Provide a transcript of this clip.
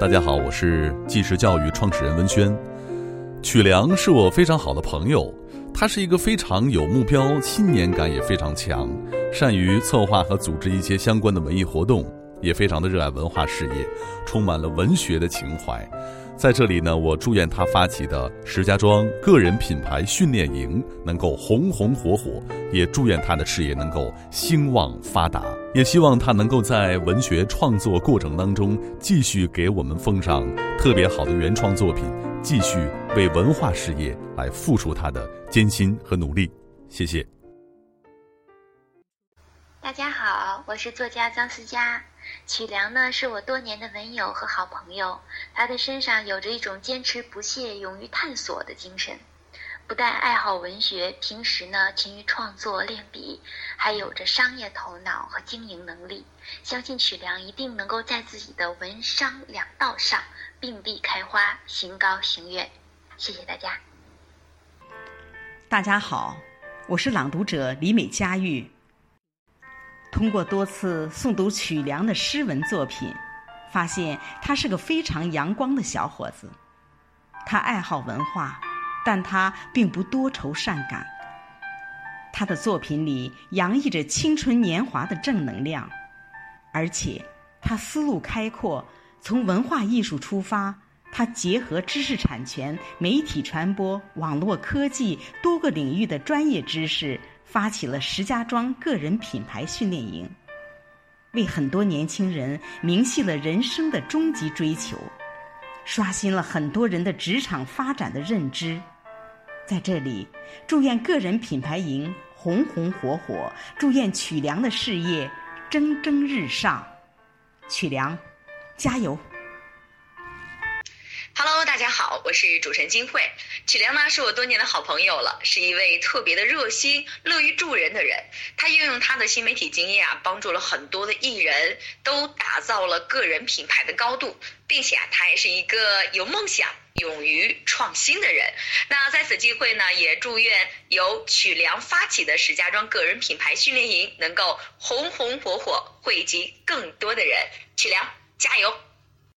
大家好，我是纪实教育创始人文轩。曲良是我非常好的朋友，他是一个非常有目标、信念感也非常强，善于策划和组织一些相关的文艺活动，也非常的热爱文化事业，充满了文学的情怀。在这里呢，我祝愿他发起的石家庄个人品牌训练营能够红红火火，也祝愿他的事业能够兴旺发达，也希望他能够在文学创作过程当中继续给我们奉上特别好的原创作品，继续为文化事业来付出他的艰辛和努力。谢谢。大家好，我是作家张思佳。曲良呢是我多年的文友和好朋友，他的身上有着一种坚持不懈、勇于探索的精神。不但爱好文学，平时呢勤于创作练笔，还有着商业头脑和经营能力。相信曲良一定能够在自己的文商两道上并蒂开花，行高行远。谢谢大家。大家好，我是朗读者李美佳玉。通过多次诵读曲良的诗文作品，发现他是个非常阳光的小伙子。他爱好文化，但他并不多愁善感。他的作品里洋溢着青春年华的正能量，而且他思路开阔，从文化艺术出发，他结合知识产权、媒体传播、网络科技多个领域的专业知识。发起了石家庄个人品牌训练营，为很多年轻人明晰了人生的终极追求，刷新了很多人的职场发展的认知。在这里，祝愿个人品牌营红红火火，祝愿曲良的事业蒸蒸日上。曲良，加油大家好，我是主持人金慧。曲良呢是我多年的好朋友了，是一位特别的热心、乐于助人的人。他运用他的新媒体经验啊，帮助了很多的艺人，都打造了个人品牌的高度，并且啊，他也是一个有梦想、勇于创新的人。那在此机会呢，也祝愿由曲良发起的石家庄个人品牌训练营能够红红火火，惠及更多的人。曲良，加油！